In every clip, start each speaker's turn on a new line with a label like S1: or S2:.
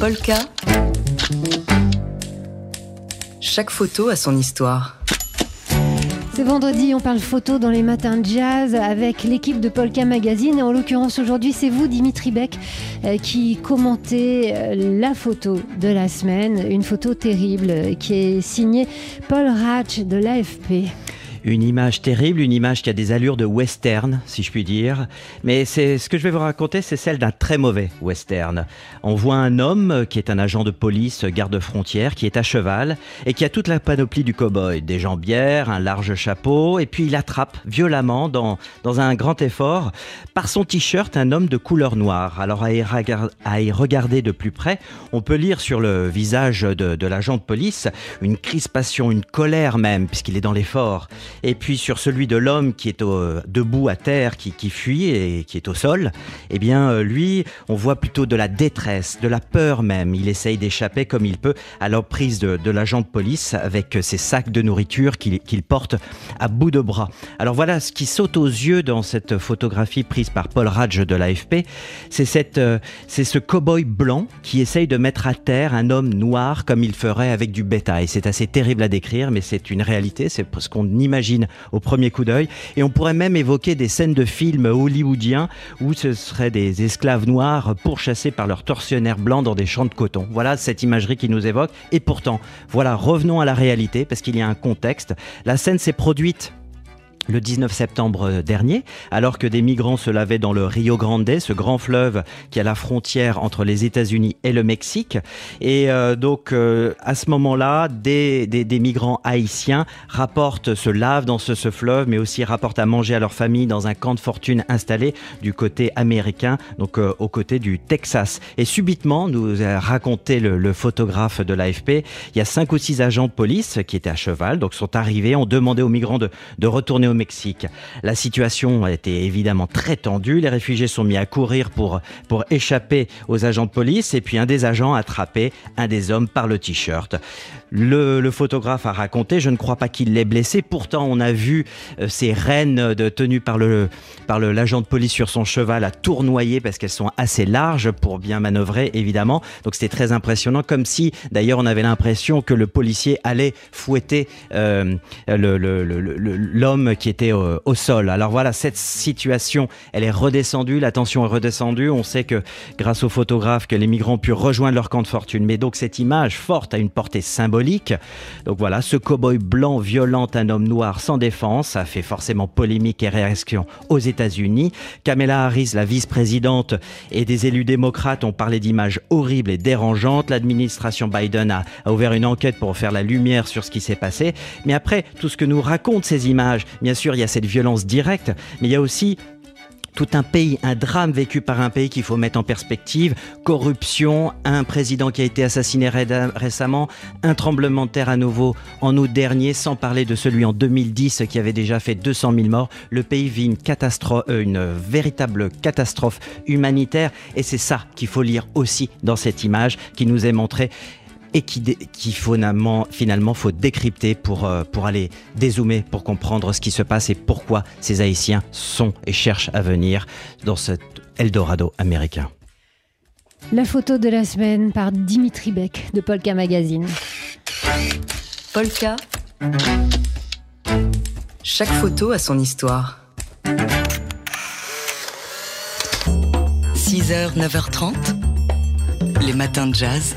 S1: Polka. Chaque photo a son histoire.
S2: C'est vendredi, on parle photo dans les matins de jazz avec l'équipe de Polka Magazine. Et en l'occurrence, aujourd'hui, c'est vous, Dimitri Beck, euh, qui commentez euh, la photo de la semaine. Une photo terrible euh, qui est signée Paul Ratch de l'AFP.
S3: Une image terrible, une image qui a des allures de western, si je puis dire. Mais c'est ce que je vais vous raconter, c'est celle d'un très mauvais western. On voit un homme qui est un agent de police, garde-frontière, qui est à cheval et qui a toute la panoplie du cow-boy, des jambières, un large chapeau, et puis il attrape violemment dans, dans un grand effort par son t-shirt un homme de couleur noire. Alors à y, à y, regarder de plus près, on peut lire sur le visage de, de l'agent de police une crispation, une colère même, puisqu'il est dans l'effort et puis sur celui de l'homme qui est debout à terre, qui, fuit et qui est au sol, eh bien euh, lui, on voit plutôt de la détresse, de la peur même. Il essaye d'échapper comme il peut à l'emprise de, l'agent de police avec ses sacs de nourriture qu'il porte à bout de bras. Alors voilà ce qui saute aux yeux dans cette photographie prise par Paul Radge de l'AFP, euh, c'est ce cow-boy blanc qui essaye de mettre à terre un homme noir comme il ferait avec du bétail. C'est assez terrible à décrire, mais c'est une réalité, c'est ce qu'on imagine au premier coup d'œil. Et on pourrait même évoquer des scènes de films hollywoodiens où ce seraient des esclaves noirs pourchassés par leurs tortionnaires blancs dans des champs de coton. Voilà cette imagerie qui nous évoque. Et pourtant, voilà, revenons à la réalité parce qu'il y a un contexte. La scène s'est produite le 19 septembre dernier, alors que des migrants se lavaient dans le Rio Grande, ce grand fleuve qui a la frontière entre les États-Unis et le Mexique. Et euh, donc, euh, à ce moment-là, des, migrants haïtiens rapportent, se lavent dans ce, fleuve, mais aussi rapportent à manger à leur famille dans un camp de fortune installé du côté américain, donc euh, au côté du Texas. Et subitement, nous a raconté le, le photographe de l'AFP, il y a cinq ou six agents de police qui étaient à cheval, donc sont arrivés, ont demandé aux migrants de, de retourner au Mexique. La situation a été évidemment très tendue. Les réfugiés sont mis à courir pour, pour échapper aux agents de police et puis un des agents a attrapé un des hommes par le t-shirt. Le, le, photographe a raconté, je ne crois pas qu'il l'ait blessé. Pourtant, on a vu euh, ces rênes tenues par le par l'agent de police sur son cheval à tournoyer parce qu'elles sont assez larges pour bien manœuvrer, évidemment. Donc c'était très impressionnant, comme si, d'ailleurs, on avait l'impression que le policier allait fouetter euh, l'homme qui était au, au, sol. Alors voilà, cette situation, elle est redescendue, la tension est redescendue. On sait que grâce aux photographes, que les migrants ont pu rejoindre leur camp de fortune. Mais donc cette image forte a une portée symbolique donc voilà, ce cow-boy blanc violente un homme noir sans défense, a fait forcément polémique et réaction aux États-Unis. Kamala Harris, la vice-présidente, et des élus démocrates ont parlé d'images horribles et dérangeantes. L'administration Biden a, ouvert une enquête pour faire la lumière sur ce qui s'est passé. Mais après, tout ce que nous racontent ces images, bien sûr, il y a cette violence directe, mais il y a aussi tout un pays, un drame vécu par un pays qu'il faut mettre en perspective, corruption, un président qui a été assassiné récemment, un tremblement de terre à nouveau en août dernier, sans parler de celui en 2010 qui avait déjà fait 200 000 morts. Le pays vit une catastrophe, euh, une véritable catastrophe humanitaire et c'est ça qu'il faut lire aussi dans cette image qui nous est montrée et qui, qui finalement, finalement faut décrypter pour, euh, pour aller dézoomer, pour comprendre ce qui se passe et pourquoi ces Haïtiens sont et cherchent à venir dans cet Eldorado américain.
S2: La photo de la semaine par Dimitri Beck de Polka Magazine.
S1: Polka. Chaque photo a son histoire. 6h, 9h30. Les matins de jazz.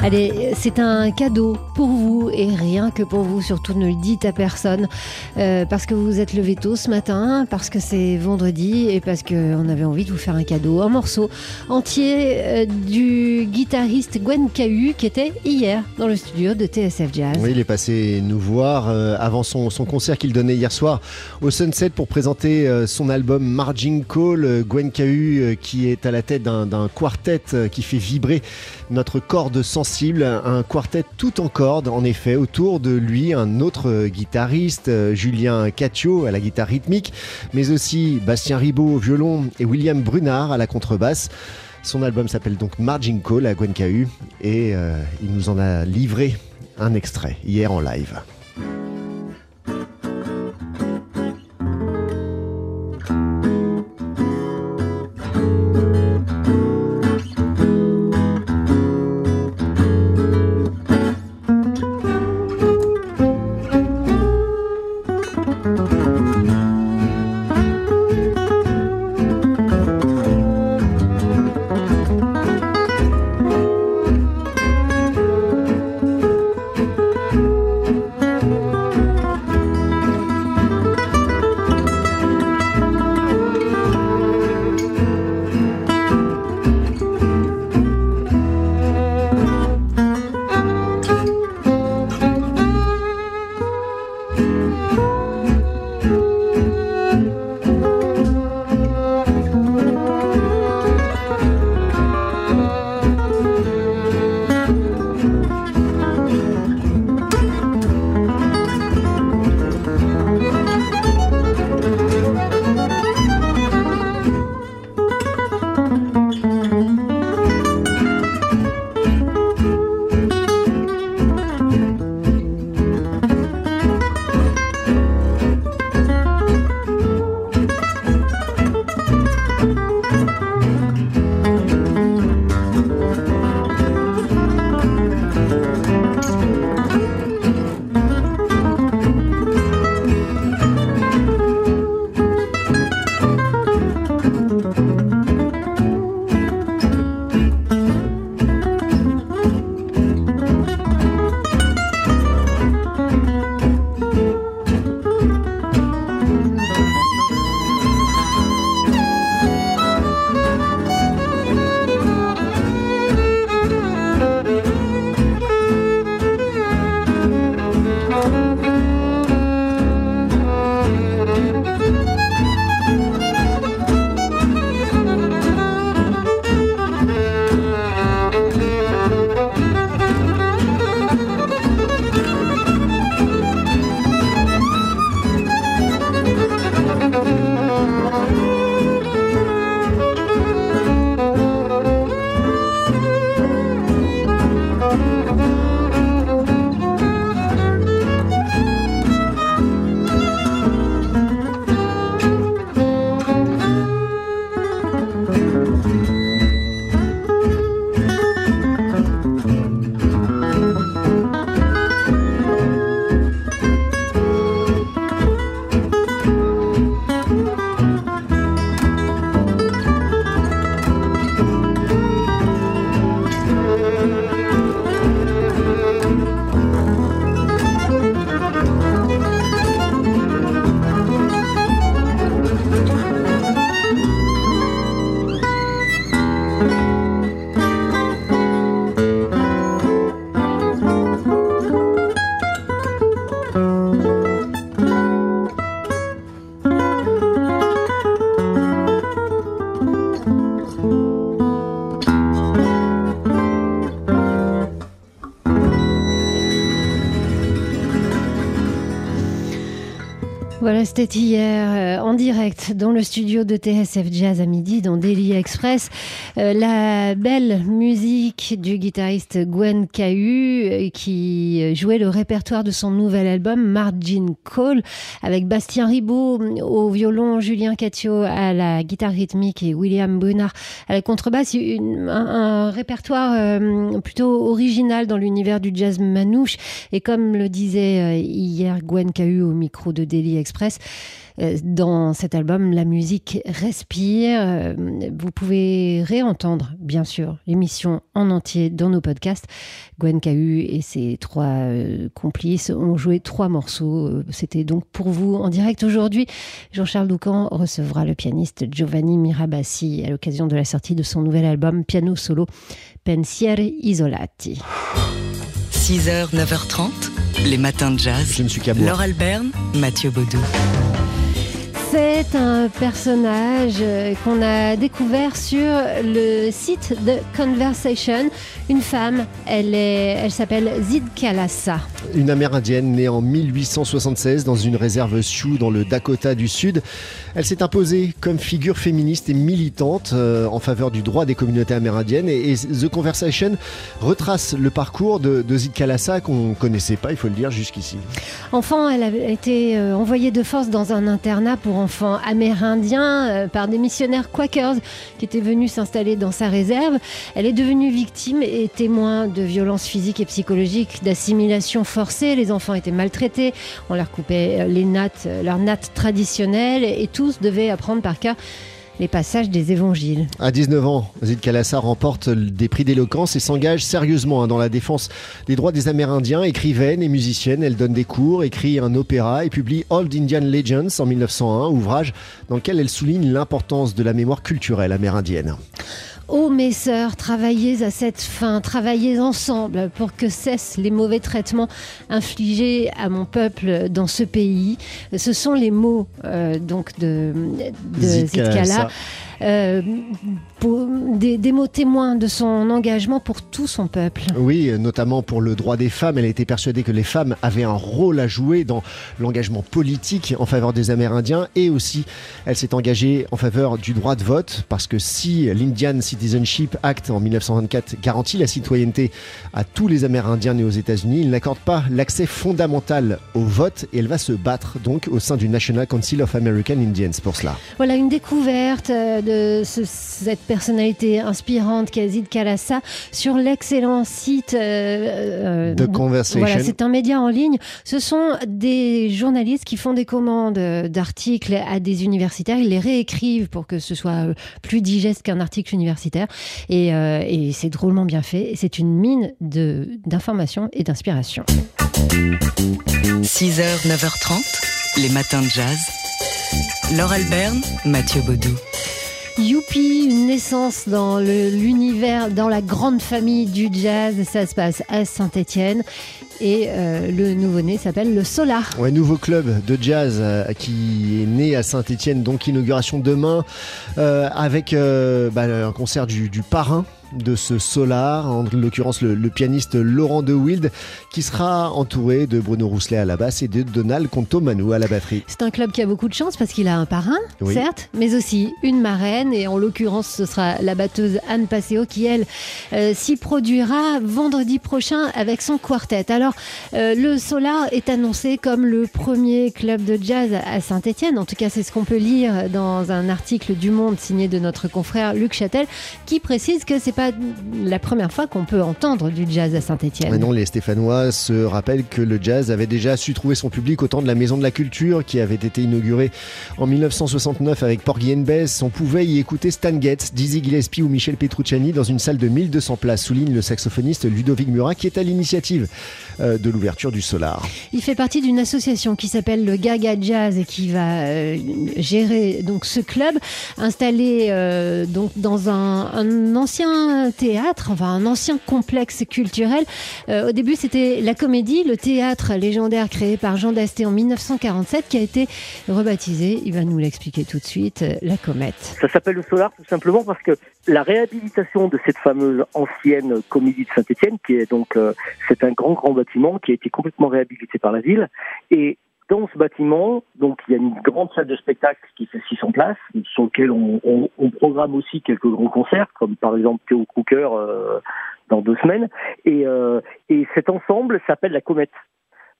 S2: Allez, c'est un cadeau pour vous et rien que pour vous. Surtout ne le dites à personne euh, parce que vous êtes levé tôt ce matin, parce que c'est vendredi et parce qu'on avait envie de vous faire un cadeau. Un morceau entier euh, du guitariste Gwen Cahu qui était hier dans le studio de TSF Jazz.
S4: Oui, il est passé nous voir euh, avant son, concert qu'il donnait hier soir au Sunset pour présenter son album Margin Call. Gwen Cahu qui est à la tête d'un quartet qui fait vibrer notre corde sensible, un quartet tout en corde en effet, autour de lui un autre guitariste, Julien Caccio à la guitare rythmique, mais aussi Bastien Ribot au violon et William Brunard à la contrebasse. Son album s'appelle donc Margin Call à Gwen et euh, il nous en a livré un extrait hier en live.
S2: C'était hier euh, en direct dans le studio de TSF Jazz à midi dans Daily Express. Euh, la belle musique du guitariste Gwen Cahu euh, qui jouait le répertoire de son nouvel album Margin Call avec Bastien Ribaud au violon, Julien Catio à la guitare rythmique et William Brunard à la contrebasse. un, un, répertoire plutôt original dans l'univers du jazz manouche. Et comme le disait hier Gwen Cahu au micro de Daily Express. Euh, dans cet album, la musique respire. Euh, vous pouvez réentendre, bien sûr, l'émission en entier dans nos podcasts. Gwen Cahu et ses trois euh, complices ont joué trois morceaux. C'était donc pour vous en direct aujourd'hui. Jean-Charles Doucan recevra le pianiste Giovanni Mirabassi à l'occasion de la sortie de son nouvel album Piano Solo Pensieri Isolati.
S1: 6h, 9h30, les matins de jazz.
S4: Je ne suis qu'à
S1: Laure Alberne, Mathieu Baudou.
S2: C'est un personnage euh, qu'on a découvert sur le site de Conversation. Une femme, elle, est, elle s'appelle Zid Kalasa.
S4: Une amérindienne née en 1876 dans une réserve Sioux dans le Dakota du Sud. Elle s'est imposée comme figure féministe et militante euh, en faveur du droit des communautés amérindiennes. Et, The Conversation retrace le parcours de, de Zid Kalasa qu'on ne connaissait pas, il faut le dire, jusqu'ici.
S2: Enfant, elle a été euh, envoyée de force dans un internat pour enfants amérindiens euh, par des missionnaires Quakers qui étaient venus s'installer dans sa réserve. Elle est devenue victime et témoin de violences physiques et psychologiques, d'assimilation forcée. Les enfants étaient maltraités, on leur coupait euh, les nattes, euh, leurs nattes traditionnelles et tous devaient apprendre par cœur les passages des évangiles.
S4: À 19 ans, Zid Kalassa remporte des prix d'éloquence et s'engage sérieusement hein, dans la défense des droits des Amérindiens. Écrivaine et musicienne, elle donne des cours, écrit un opéra et publie Old Indian Legends en 1901, ouvrage dans lequel elle souligne l'importance de la mémoire culturelle amérindienne.
S2: Ô mes sœurs, travaillez à cette fin, travaillez ensemble pour que cessent les mauvais traitements infligés à mon peuple dans ce pays. Ce sont les mots euh, donc de, de Zitkala. Euh, des, mots témoins de son engagement pour tout son peuple.
S4: Oui, notamment pour le droit des femmes. Elle était persuadée que les femmes avaient un rôle à jouer dans l'engagement politique en faveur des Amérindiens et aussi elle s'est engagée en faveur du droit de vote parce que si l'Indian Citizenship Act en 1924 garantit la citoyenneté à tous les Amérindiens nés aux États-Unis, il n'accorde pas l'accès fondamental au vote et elle va se battre donc au sein du National Council of American Indians pour cela.
S2: Voilà une découverte euh, de cette personnalité inspirante qu'Azid Kalassa sur l'excellent site
S4: euh, euh Conversation.
S2: Voilà, c'est un média en ligne. Ce sont des journalistes qui font des commandes d'articles à des universitaires. Ils les réécrivent pour que ce soit plus digeste qu'un article universitaire. Et, euh, et c'est drôlement bien fait. C'est une mine d'informations et d'inspiration.
S1: 6h, 9h30, les matins de jazz. Laure Alberne, Mathieu Baudou.
S2: Youpi, une naissance dans l'univers, dans la grande famille du jazz. Ça se passe à Saint-Étienne. Et euh, le nouveau-né s'appelle le Solar.
S4: Ouais, nouveau club de jazz euh, qui est né à Saint-Étienne, donc inauguration demain euh, avec bah, un concert du, du parrain de ce Solar, en l'occurrence le, pianiste Laurent De Wild, qui sera entouré de Bruno Rousselet à la basse et de Donald Contomano à la batterie.
S2: C'est un club qui a beaucoup de chance parce qu'il a un parrain, certes, mais aussi une marraine, et en l'occurrence ce sera la batteuse Anne Passeo qui, elle, euh, s'y produira vendredi prochain avec son quartet. Alors, euh, le Solar est annoncé comme le premier club de jazz à Saint-Etienne, en tout cas c'est ce qu'on peut lire dans un article du Monde signé de notre confrère Luc Châtel, qui précise que c'est pas la première fois qu'on peut entendre du jazz à Saint-Etienne.
S4: Non, les Stéphanois se rappellent que le jazz avait déjà su trouver son public au temps de la Maison de la Culture qui avait été inaugurée en 1969 avec Porgy Bess. On pouvait y écouter Stan Getz, Dizzy Gillespie ou Michel Petrucciani dans une salle de 1200 places, souligne le saxophoniste Ludovic Murat qui est à l'initiative euh, de l'ouverture du Solar.
S2: Il fait partie d'une association qui s'appelle le Gaga Jazz et qui va euh, gérer donc ce club installé euh, donc dans un, un ancien un théâtre, enfin un ancien complexe culturel. Euh, au début, c'était la comédie, le théâtre légendaire créé par Jean Dasté en 1947, qui a été rebaptisé, il va nous l'expliquer tout de suite, la comète.
S5: Ça s'appelle le Solar tout simplement parce que la réhabilitation de cette fameuse ancienne comédie de Saint-Étienne, qui est donc, euh, c'est un grand, grand bâtiment qui a été complètement réhabilité par la ville, et dans ce bâtiment, donc il y a une grande salle de spectacle qui fait 600 places, sur lequel on, on, on programme aussi quelques grands concerts, comme par exemple Théo Crooker euh, dans deux semaines. Et, euh, et cet ensemble s'appelle la Comète.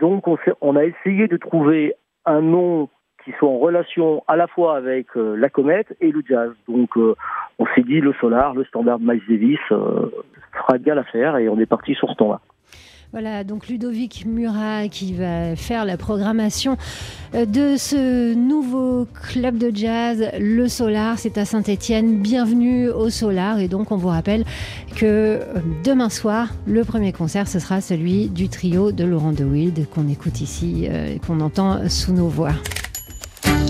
S5: Donc on, on, a essayé de trouver un nom qui soit en relation à la fois avec euh, la comète et le jazz. Donc euh, on s'est dit le solar, le standard Miles Davis euh, fera bien l'affaire et on est parti sur ce ton-là.
S2: Voilà, donc Ludovic Murat qui va faire la programmation euh, de ce nouveau club de jazz, le Solar. C'est à Saint-Étienne. Bienvenue au Solar. Et donc, on vous rappelle que euh, demain soir, le premier concert, ce sera celui du trio de Laurent De Wild qu'on écoute ici euh, et qu'on entend sous nos voix.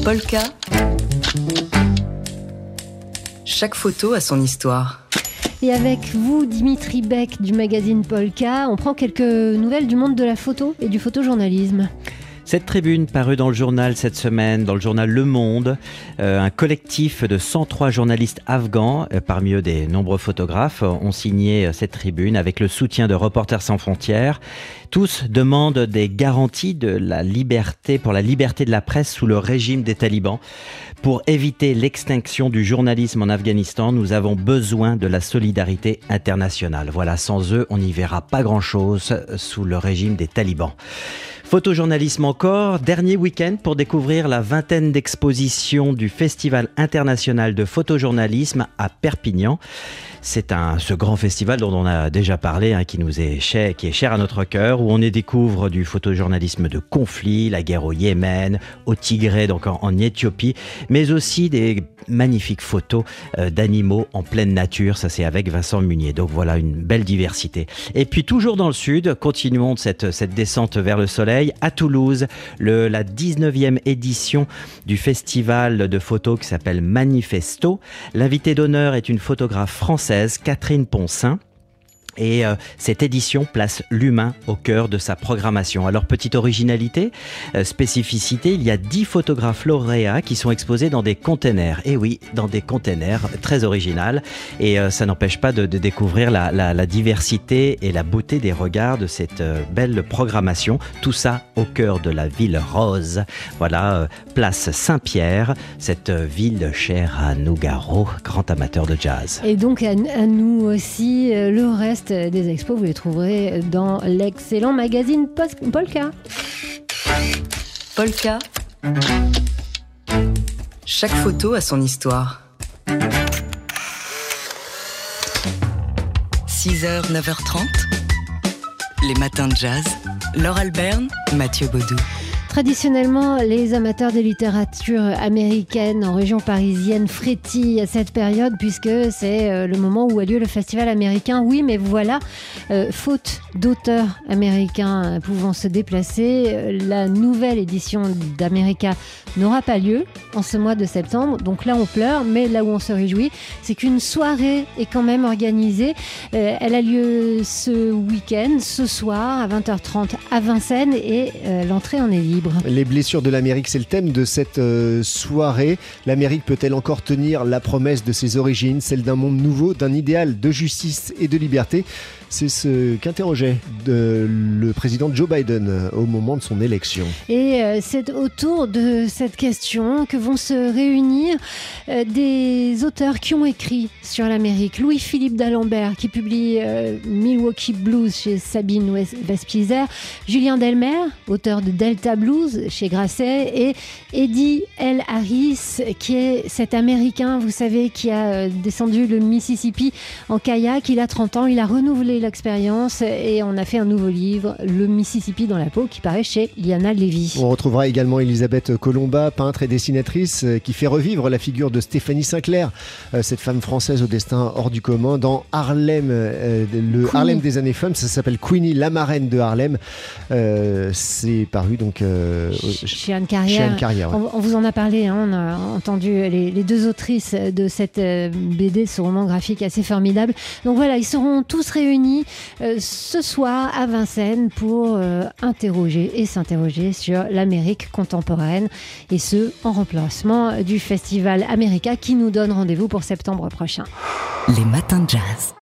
S1: Polka. Chaque photo a son histoire.
S2: Et avec vous, Dimitri Beck du magazine Polka, on prend quelques nouvelles du monde de la photo et du photojournalisme.
S3: Cette tribune parue dans le journal cette semaine, dans le journal Le Monde, euh, un collectif de 103 journalistes afghans, euh, parmi eux des nombreux photographes, ont signé euh, cette tribune avec le soutien de Reporters sans frontières. Tous demandent des garanties de la liberté pour la liberté de la presse sous le régime des talibans. Pour éviter l'extinction du journalisme en Afghanistan, nous avons besoin de la solidarité internationale. Voilà, sans eux, on n'y verra pas grand-chose sous le régime des talibans. Photojournalisme encore, dernier week-end pour découvrir la vingtaine d'expositions du Festival international de photojournalisme à Perpignan. C'est un ce grand festival dont on a déjà parlé, hein, qui nous est cher, qui est cher à notre cœur, où on y découvre du photojournalisme de conflit, la guerre au Yémen, au Tigré, donc en, en Éthiopie, mais aussi des magnifiques photos euh, d'animaux en pleine nature. Ça, c'est avec Vincent Munier. Donc voilà une belle diversité. Et puis toujours dans le sud, continuons cette, cette descente vers le soleil. À Toulouse, le, la 19e édition du festival de photos qui s'appelle Manifesto. L'invité d'honneur est une photographe française, Catherine Poncin. Et euh, cette édition place l'humain au cœur de sa programmation. Alors petite originalité, euh, spécificité, il y a 10 photographes lauréats qui sont exposés dans des containers. Et oui, dans des containers, très original. Et euh, ça n'empêche pas de, découvrir la, diversité et la beauté des regards de cette belle programmation. Tout ça au cœur de la ville rose. Voilà, place Saint-Pierre, cette ville chère à Nougaro, grand amateur de jazz.
S2: Et donc à nous aussi, le reste des expos, vous les trouverez dans l'excellent magazine Polka.
S1: Polka. Chaque photo a son histoire. 6h, 9h30. Les matins de jazz. Laure Alberne, Mathieu Baudou.
S2: Traditionnellement, les amateurs de littérature américaine en région parisienne frétillent à cette période puisque c'est euh, le moment où a lieu le festival américain. Oui, mais voilà, euh, faute d'auteurs américains pouvant se déplacer, euh, la nouvelle édition d'America n'aura pas lieu en ce mois de septembre. Donc là, on pleure, mais là où on se réjouit, c'est qu'une soirée est quand même organisée. Euh, elle a lieu ce week-end, ce soir, à 20h30 à Vincennes et euh, l'entrée en est libre.
S4: Les blessures de l'Amérique, c'est le thème de cette euh, soirée. L'Amérique peut-elle encore tenir la promesse de ses origines, celle d'un monde nouveau, d'un idéal de justice et de liberté? C'est ce qu'interrogeait le président Joe Biden au moment de son élection.
S2: Et euh, c'est autour de cette question que vont se réunir euh, des auteurs qui ont écrit sur l'Amérique. Louis-Philippe d'Alembert qui publie euh, Milwaukee Blues chez Sabine Vespizer, Julien Delmer, auteur de Delta Blues chez Grasset, et Eddie L. Harris qui est cet Américain, vous savez, qui a descendu le Mississippi en kayak. Il a 30 ans, il a renouvelé l'expérience et on a fait un nouveau livre, Le Mississippi dans la peau, qui paraît chez Liana Levy.
S4: On retrouvera également Elisabeth Colomba, peintre et dessinatrice, euh, qui fait revivre la figure de Stéphanie Sinclair, euh, cette femme française au destin hors du commun, dans Harlem, euh, le Queenie. Harlem des années femmes. Ça s'appelle Queenie, la marraine de Harlem. C'est paru donc
S2: chez Anne Carrière.
S4: Chez Anne Carrière ouais.
S2: on, on, vous en a parlé, hein, on a entendu les, les, deux autrices de cette BD, ce roman graphique assez formidable. Donc voilà, ils seront tous réunis euh, ce soir à Vincennes pour euh, interroger et s'interroger sur l'Amérique contemporaine et ce en remplacement du festival America qui nous donne rendez-vous pour septembre prochain.
S1: Les matins de jazz.